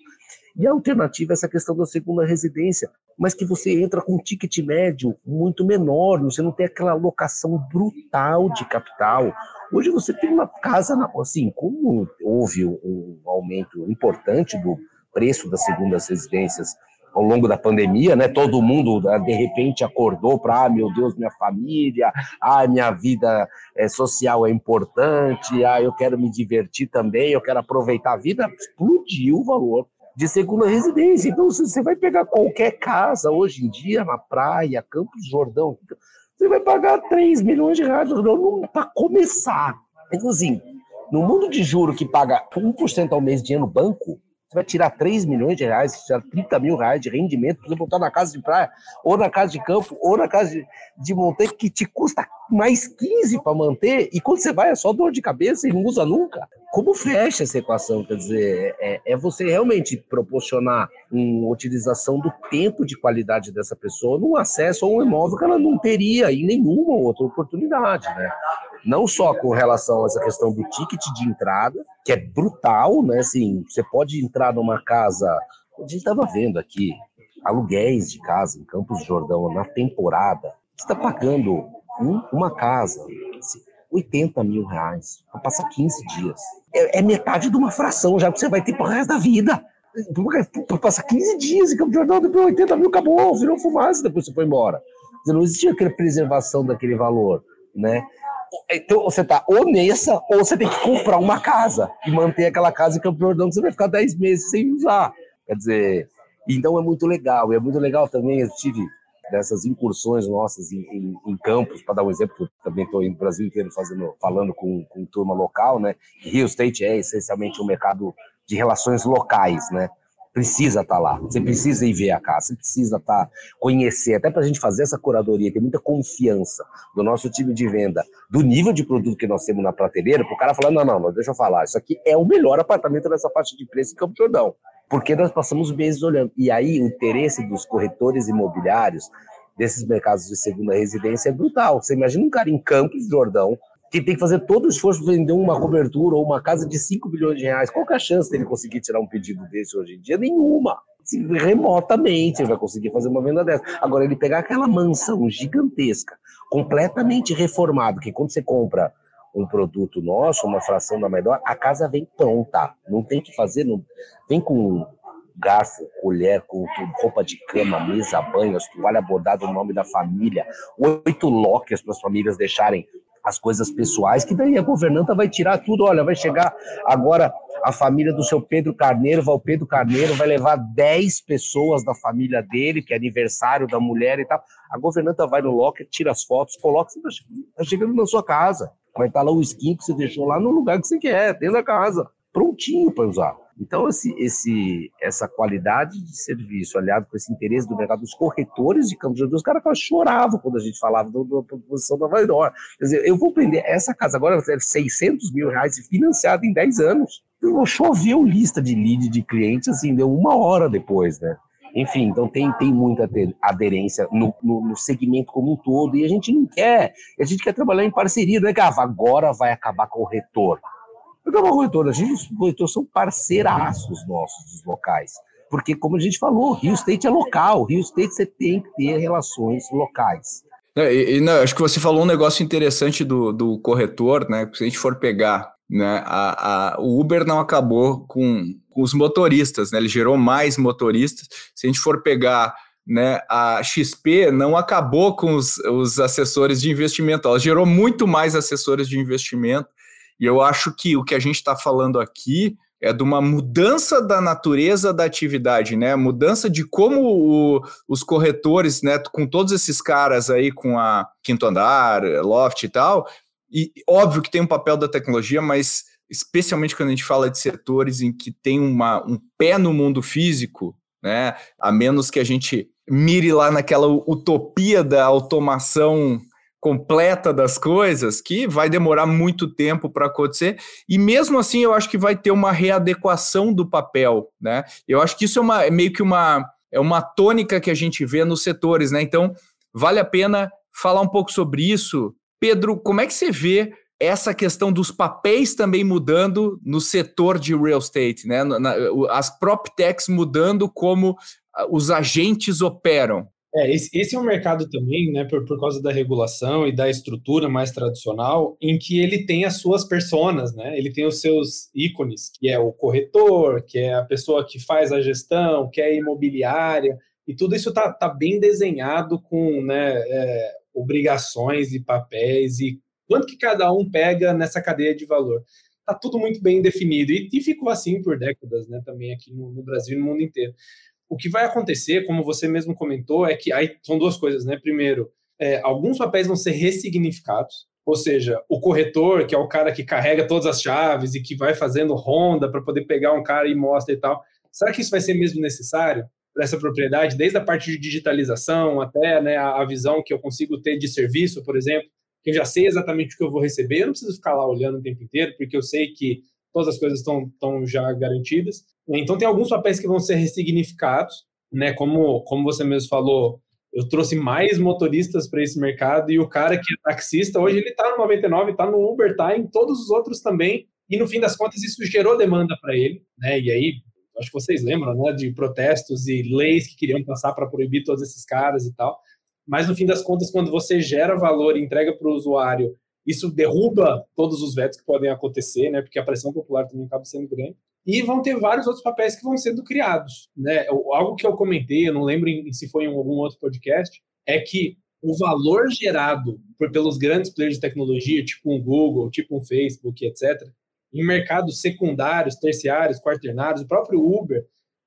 E a alternativa é essa questão da segunda residência, mas que você entra com um ticket médio muito menor, você não tem aquela alocação brutal de capital. Hoje você tem uma casa, assim, como houve um aumento importante do preço das segundas residências ao longo da pandemia, né? Todo mundo ah, de repente acordou para, ah, meu Deus, minha família, ah, minha vida é, social é importante, ah, eu quero me divertir também, eu quero aproveitar a vida, explodiu o valor de segunda residência. Então, você vai pegar qualquer casa hoje em dia na praia, Campos Jordão, você vai pagar 3 milhões de reais para começar. Então, assim, no mundo de juro que paga 1% ao mês de dinheiro no banco, você vai tirar 3 milhões de reais, tirar 30 mil reais de rendimento, para botar na casa de praia, ou na casa de campo, ou na casa de, de montanha, que te custa mais 15 para manter, e quando você vai é só dor de cabeça e não usa nunca. Como fecha essa equação? Quer dizer, é, é você realmente proporcionar uma utilização do tempo de qualidade dessa pessoa num acesso a um imóvel que ela não teria em nenhuma outra oportunidade, né? não só com relação a essa questão do ticket de entrada, que é brutal, né? Assim, você pode entrar numa casa. A gente estava vendo aqui aluguéis de casa em Campos do Jordão na temporada. Você está pagando uma casa, assim, 80 mil reais, para passar 15 dias. É, é, metade de uma fração já que você vai ter para o resto da vida. Para passar 15 dias em Campos do Jordão, depois 80 mil acabou, virou fumaça, depois você foi embora. Não existia aquela preservação daquele valor, né? Então você tá ou nessa, ou você tem que comprar uma casa e manter aquela casa em Campo Jordão, que você vai ficar 10 meses sem usar. Quer dizer, então é muito legal. E é muito legal também, eu tive dessas incursões nossas em, em, em campos, para dar um exemplo, também estou no Brasil inteiro fazendo, falando com, com turma local, né? Rio State é essencialmente um mercado de relações locais, né? precisa estar tá lá, você precisa ir ver a casa, você precisa estar, tá, conhecer, até para a gente fazer essa curadoria, ter muita confiança do nosso time de venda, do nível de produto que nós temos na prateleira, para o cara falar, não, não, não, deixa eu falar, isso aqui é o melhor apartamento dessa faixa de preço em Campo Jordão, porque nós passamos meses olhando, e aí o interesse dos corretores imobiliários, desses mercados de segunda residência é brutal, você imagina um cara em Campos Jordão, que tem que fazer todo o esforço para vender uma cobertura ou uma casa de 5 bilhões de reais. Qual é a chance dele conseguir tirar um pedido desse hoje em dia? Nenhuma. remotamente ele vai conseguir fazer uma venda dessa. Agora, ele pegar aquela mansão gigantesca, completamente reformada, que quando você compra um produto nosso, uma fração da melhor, a casa vem pronta. Não tem que fazer, não, vem com garfo, colher, com roupa de cama, mesa, banho, toalha bordada, o nome da família, oito lockers para as famílias deixarem as coisas pessoais, que daí a governanta vai tirar tudo. Olha, vai chegar agora a família do seu Pedro Carneiro, vai o Pedro Carneiro vai levar 10 pessoas da família dele, que é aniversário da mulher e tal. A governanta vai no locker, tira as fotos, coloca, está chegando na sua casa. Vai estar lá o skin que você deixou lá no lugar que você quer, dentro da casa, prontinho para usar. Então, esse, esse, essa qualidade de serviço, aliado com esse interesse do mercado dos corretores de Campos de os caras choravam quando a gente falava da proposição da Vaidor. Quer dizer, eu vou prender essa casa agora, 600 mil reais financiada em 10 anos. Choveu lista de lead de clientes, assim, deu uma hora depois, né? Enfim, então tem, tem muita aderência no, no, no, segmento como um todo, e a gente não quer, a gente quer trabalhar em parceria, é que ah, agora vai acabar com o retorno. Acabar com o retorno, a gente, os corretores são parceiraços nossos, dos locais. Porque, como a gente falou, Rio State é local, Rio State você tem que ter relações locais. E, e, não, acho que você falou um negócio interessante do, do corretor, né? Se a gente for pegar, né? A, a, o Uber não acabou com, com os motoristas, né? Ele gerou mais motoristas. Se a gente for pegar né, a XP não acabou com os, os, assessores de investimento, ela gerou muito mais assessores de investimento, e eu acho que o que a gente está falando aqui é de uma mudança da natureza da atividade, né? Mudança de como o, os corretores, né, com todos esses caras aí, com a Quinto Andar, Loft e tal, e óbvio que tem um papel da tecnologia, mas especialmente quando a gente fala de setores em que tem uma, um pé no mundo físico, né? A menos que a gente mire lá naquela utopia da automação completa das coisas, que vai demorar muito tempo para acontecer, e mesmo assim eu acho que vai ter uma readequação do papel, né? Eu acho que isso é, uma, é meio que uma, é uma tônica que a gente vê nos setores, né? Então, vale a pena falar um pouco sobre isso. Pedro, como é que você vê essa questão dos papéis também mudando no setor de real estate, né? As prop techs mudando como os agentes operam. É, esse, esse, é um mercado também, né, por, por causa da regulação e da estrutura mais tradicional, em que ele tem as suas personas, né? Ele tem os seus ícones, que é o corretor, que é a pessoa que faz a gestão, que é a imobiliária, e tudo isso tá, tá bem desenhado com né, é, obrigações e papéis e quanto que cada um pega nessa cadeia de valor. Tá tudo muito bem definido e, e ficou assim por décadas, né? Também aqui no, no Brasil e no mundo inteiro. O que vai acontecer, como você mesmo comentou, é que aí são duas coisas, né? Primeiro, é, alguns papéis vão ser ressignificados, ou seja, o corretor, que é o cara que carrega todas as chaves e que vai fazendo ronda para poder pegar um cara e mostra e tal. Será que isso vai ser mesmo necessário para essa propriedade, desde a parte de digitalização até né, a visão que eu consigo ter de serviço, por exemplo, que eu já sei exatamente o que eu vou receber, eu não preciso ficar lá olhando o tempo inteiro, porque eu sei que todas as coisas estão, estão já garantidas. Então, tem alguns papéis que vão ser ressignificados, né? Como, como você mesmo falou, eu trouxe mais motoristas para esse mercado e o cara que é taxista, hoje ele está no 99, está no Uber, está em todos os outros também. E no fim das contas, isso gerou demanda para ele, né? E aí, acho que vocês lembram, né? De protestos e leis que queriam passar para proibir todos esses caras e tal. Mas no fim das contas, quando você gera valor e entrega para o usuário, isso derruba todos os vetos que podem acontecer, né? Porque a pressão popular também acaba sendo grande e vão ter vários outros papéis que vão sendo criados. Né? Algo que eu comentei, eu não lembro se foi em algum outro podcast, é que o valor gerado por, pelos grandes players de tecnologia, tipo um Google, tipo um Facebook, etc., em mercados secundários, terciários, quaternários, o próprio Uber,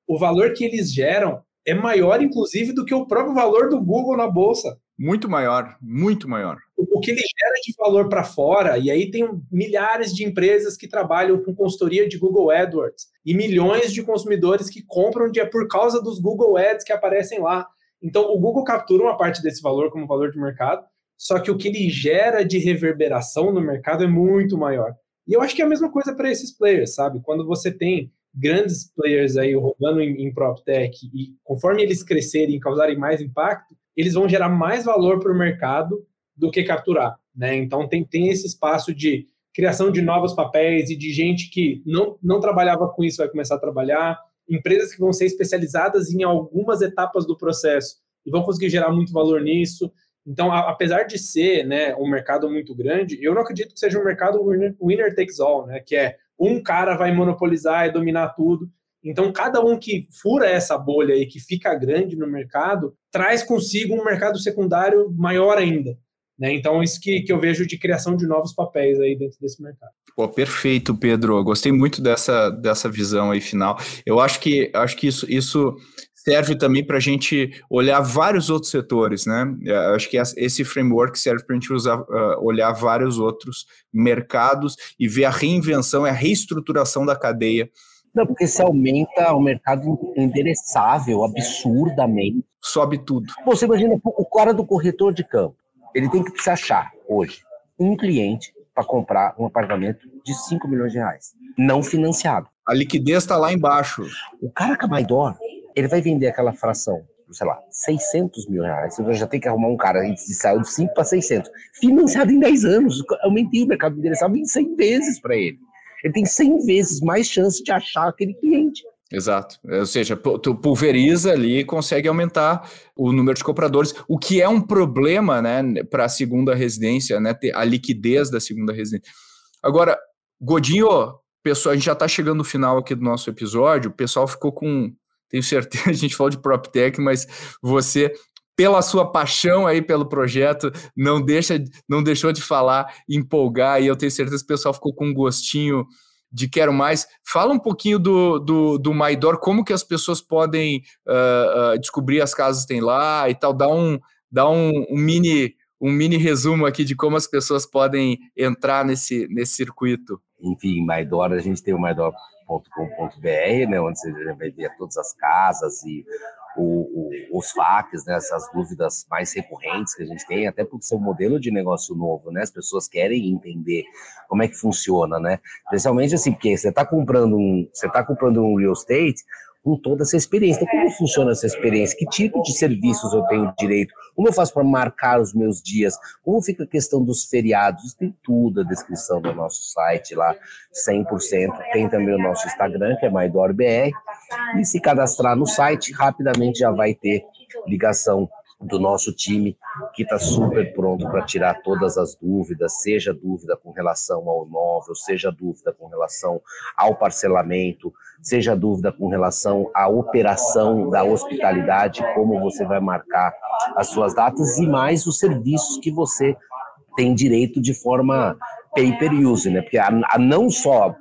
o valor que eles geram é maior, inclusive, do que o próprio valor do Google na bolsa. Muito maior, muito maior. O que ele gera de valor para fora, e aí tem milhares de empresas que trabalham com consultoria de Google AdWords e milhões de consumidores que compram de, por causa dos Google Ads que aparecem lá. Então, o Google captura uma parte desse valor como valor de mercado, só que o que ele gera de reverberação no mercado é muito maior. E eu acho que é a mesma coisa para esses players, sabe? Quando você tem grandes players aí rodando em, em PropTech e conforme eles crescerem e causarem mais impacto, eles vão gerar mais valor para o mercado do que capturar. Né? Então, tem, tem esse espaço de criação de novos papéis e de gente que não, não trabalhava com isso vai começar a trabalhar, empresas que vão ser especializadas em algumas etapas do processo e vão conseguir gerar muito valor nisso. Então, a, apesar de ser né, um mercado muito grande, eu não acredito que seja um mercado winner, winner takes all, né, que é um cara vai monopolizar e dominar tudo. Então, cada um que fura essa bolha e que fica grande no mercado, traz consigo um mercado secundário maior ainda. Né? Então, isso que, que eu vejo de criação de novos papéis aí dentro desse mercado. Pô, perfeito, Pedro. Gostei muito dessa, dessa visão aí final. Eu acho que, acho que isso, isso serve também para a gente olhar vários outros setores, né? Eu acho que esse framework serve para a gente usar, uh, olhar vários outros mercados e ver a reinvenção e a reestruturação da cadeia. Não, porque se aumenta o mercado endereçável absurdamente. Sobe tudo. Você imagina o cara do corretor de campo. Ele tem que se achar hoje um cliente para comprar um apartamento de 5 milhões de reais, não financiado. A liquidez está lá embaixo. O cara com a Maidor, ele vai vender aquela fração, sei lá, 600 mil reais. Você já tem que arrumar um cara que saiu de 5 para 600. Financiado em 10 anos. Aumentei o mercado endereçável em 100 vezes para ele. Ele tem 100 vezes mais chance de achar aquele cliente. Exato. Ou seja, tu pulveriza ali e consegue aumentar o número de compradores, o que é um problema né, para a segunda residência, né, a liquidez da segunda residência. Agora, Godinho, pessoal, a gente já está chegando no final aqui do nosso episódio, o pessoal ficou com, tenho certeza, [laughs] a gente falou de PropTech, mas você pela sua paixão aí pelo projeto, não deixa, não deixou de falar, empolgar, e eu tenho certeza que o pessoal ficou com um gostinho de Quero Mais. Fala um pouquinho do, do, do Maidor, como que as pessoas podem uh, uh, descobrir as casas que tem lá e tal, dá um, dá um, um, mini um mini resumo aqui de como as pessoas podem entrar nesse, nesse circuito. Enfim, Maidor, a gente tem o maidor.com.br, né, onde você vai ver todas as casas e o, o, os FAQs, né, essas dúvidas mais recorrentes que a gente tem, até porque é um modelo de negócio novo, né? As pessoas querem entender como é que funciona, né? Especialmente assim, porque você está comprando um, você tá comprando um real estate, com toda essa experiência. Então, como funciona essa experiência? Que tipo de serviços eu tenho direito? Como eu faço para marcar os meus dias? Como fica a questão dos feriados? Tem tudo a descrição do nosso site lá, 100%. Tem também o nosso Instagram, que é MaiDorBR. E se cadastrar no site, rapidamente já vai ter ligação do nosso time, que está super pronto para tirar todas as dúvidas, seja dúvida com relação ao imóvel, seja dúvida com relação ao parcelamento, seja dúvida com relação à operação da hospitalidade, como você vai marcar as suas datas e mais os serviços que você tem direito de forma pay per use, né? Porque a, a não só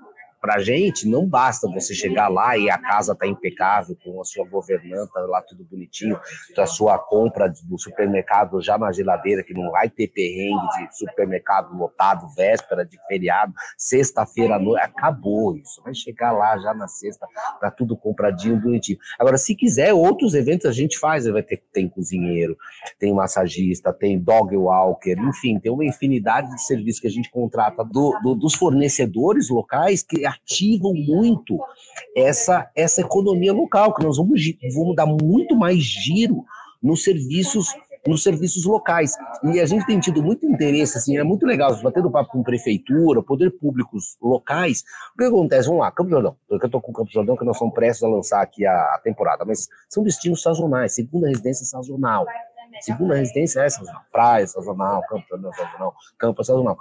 para a gente, não basta você chegar lá e a casa tá impecável, com a sua governanta lá tudo bonitinho, a sua compra do supermercado já na geladeira, que não vai ter perrengue de supermercado lotado, véspera de feriado, sexta-feira à noite, acabou isso. Vai chegar lá já na sexta, tá tudo compradinho, bonitinho. Agora, se quiser, outros eventos a gente faz, vai ter, tem cozinheiro, tem massagista, tem dog walker, enfim, tem uma infinidade de serviços que a gente contrata do, do, dos fornecedores locais que ativam muito essa, essa economia local, que nós vamos, vamos dar muito mais giro nos serviços nos serviços locais. E a gente tem tido muito interesse, assim, é muito legal, batendo papo com prefeitura, poder públicos locais. O que acontece? Vamos lá, Campo Jordão. Eu estou com o Campo Jordão, que nós somos prestes a lançar aqui a, temporada, mas são destinos sazonais, segunda residência sazonal. Segunda residência é sazonal. Praia sazonal, campo sazonal, campo sazonal.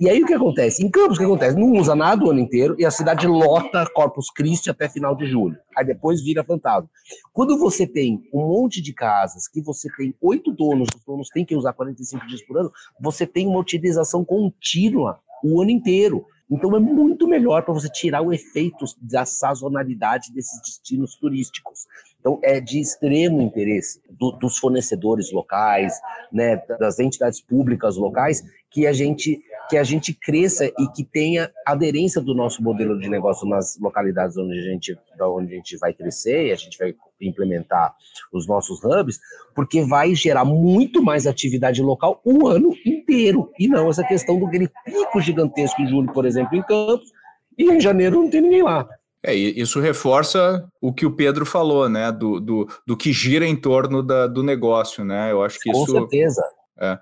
E aí o que acontece? Em Campos, o que acontece? Não usa nada o ano inteiro e a cidade lota Corpus Christi até final de julho. Aí depois vira fantasma. Quando você tem um monte de casas que você tem oito donos, os donos têm que usar 45 dias por ano, você tem uma utilização contínua o ano inteiro. Então é muito melhor para você tirar o efeito da sazonalidade desses destinos turísticos. Então, é de extremo interesse do, dos fornecedores locais, né, das entidades públicas locais, que a gente que a gente cresça e que tenha aderência do nosso modelo de negócio nas localidades onde a gente, onde a gente vai crescer e a gente vai implementar os nossos hubs, porque vai gerar muito mais atividade local o ano inteiro, e não essa questão do aquele pico gigantesco em julho, por exemplo, em Campos, e em janeiro não tem ninguém lá. É, isso reforça o que o Pedro falou, né? Do, do, do que gira em torno da, do negócio, né? Eu acho que Com isso. Com certeza. É.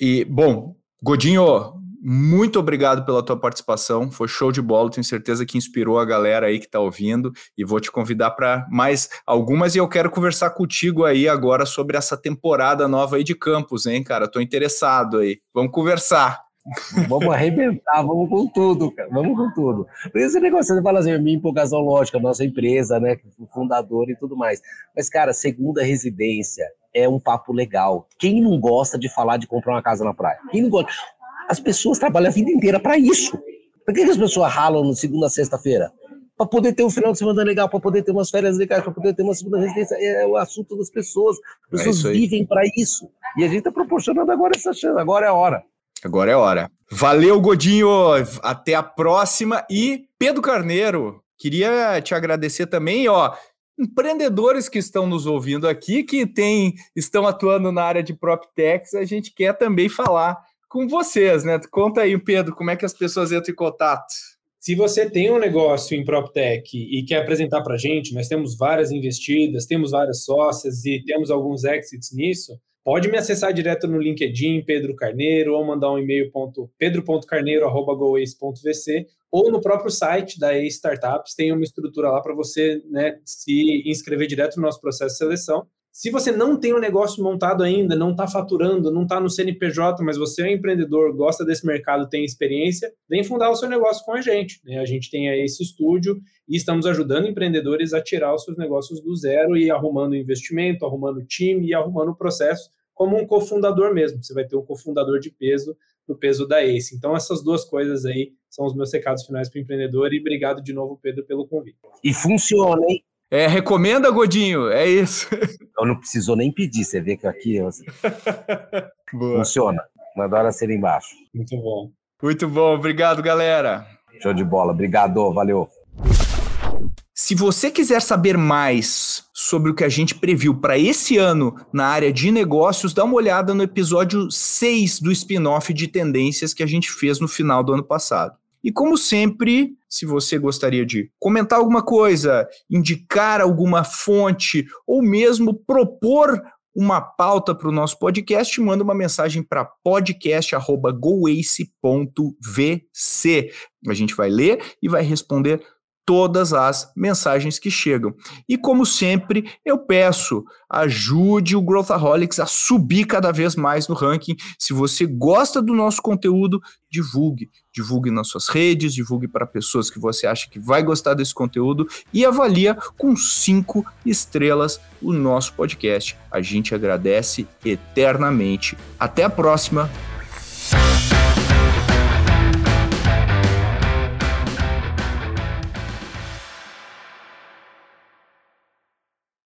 E, bom, Godinho, muito obrigado pela tua participação. Foi show de bola. Tenho certeza que inspirou a galera aí que está ouvindo. E vou te convidar para mais algumas. E eu quero conversar contigo aí agora sobre essa temporada nova aí de campus, hein, cara? Estou interessado aí. Vamos conversar. Vamos arrebentar, vamos com tudo, cara. Vamos com tudo. Por esse negócio, você fala assim, minha empolgação lógica, nossa empresa, né? Fundador e tudo mais. Mas, cara, segunda residência é um papo legal. Quem não gosta de falar de comprar uma casa na praia? Quem não gosta? As pessoas trabalham a vida inteira para isso. Por que, que as pessoas ralam no segunda a sexta-feira? Para poder ter um final de semana legal, para poder ter umas férias legais, para poder ter uma segunda residência. É o assunto das pessoas. As É pessoas aí. vivem para isso. E a gente está proporcionando agora essa chance. Agora é a hora. Agora é hora. Valeu, Godinho. Até a próxima. E Pedro Carneiro, queria te agradecer também, ó. Empreendedores que estão nos ouvindo aqui, que tem, estão atuando na área de PropTechs, a gente quer também falar com vocês, né? Conta aí, Pedro, como é que as pessoas entram em contato? Se você tem um negócio em PropTech e quer apresentar para a gente, nós temos várias investidas, temos várias sócias e temos alguns exits nisso, pode me acessar direto no LinkedIn, Pedro Carneiro, ou mandar um e-mail pedro.carneiro.goace.vc ou no próprio site da Ace Startups, tem uma estrutura lá para você né, se inscrever direto no nosso processo de seleção. Se você não tem um negócio montado ainda, não está faturando, não está no CNPJ, mas você é um empreendedor, gosta desse mercado, tem experiência, vem fundar o seu negócio com a gente. né? A gente tem aí esse estúdio e estamos ajudando empreendedores a tirar os seus negócios do zero e arrumando investimento, arrumando time e arrumando o processo como um cofundador mesmo. Você vai ter um cofundador de peso do peso da ACE. Então, essas duas coisas aí são os meus recados finais para o empreendedor e obrigado de novo, Pedro, pelo convite. E funciona, hein? É, recomenda, Godinho? É isso. [laughs] Eu não precisou nem pedir. Você vê que aqui [laughs] funciona. Manda hora ser embaixo. Muito bom. Muito bom, obrigado, galera. Show de bola. Obrigado. Valeu. Se você quiser saber mais sobre o que a gente previu para esse ano na área de negócios, dá uma olhada no episódio 6 do spin-off de tendências que a gente fez no final do ano passado. E como sempre, se você gostaria de comentar alguma coisa, indicar alguma fonte ou mesmo propor uma pauta para o nosso podcast, manda uma mensagem para podcast@goace.vc. A gente vai ler e vai responder todas as mensagens que chegam. E como sempre, eu peço, ajude o Growthaholics a subir cada vez mais no ranking. Se você gosta do nosso conteúdo, divulgue. Divulgue nas suas redes, divulgue para pessoas que você acha que vai gostar desse conteúdo e avalia com cinco estrelas o nosso podcast. A gente agradece eternamente. Até a próxima.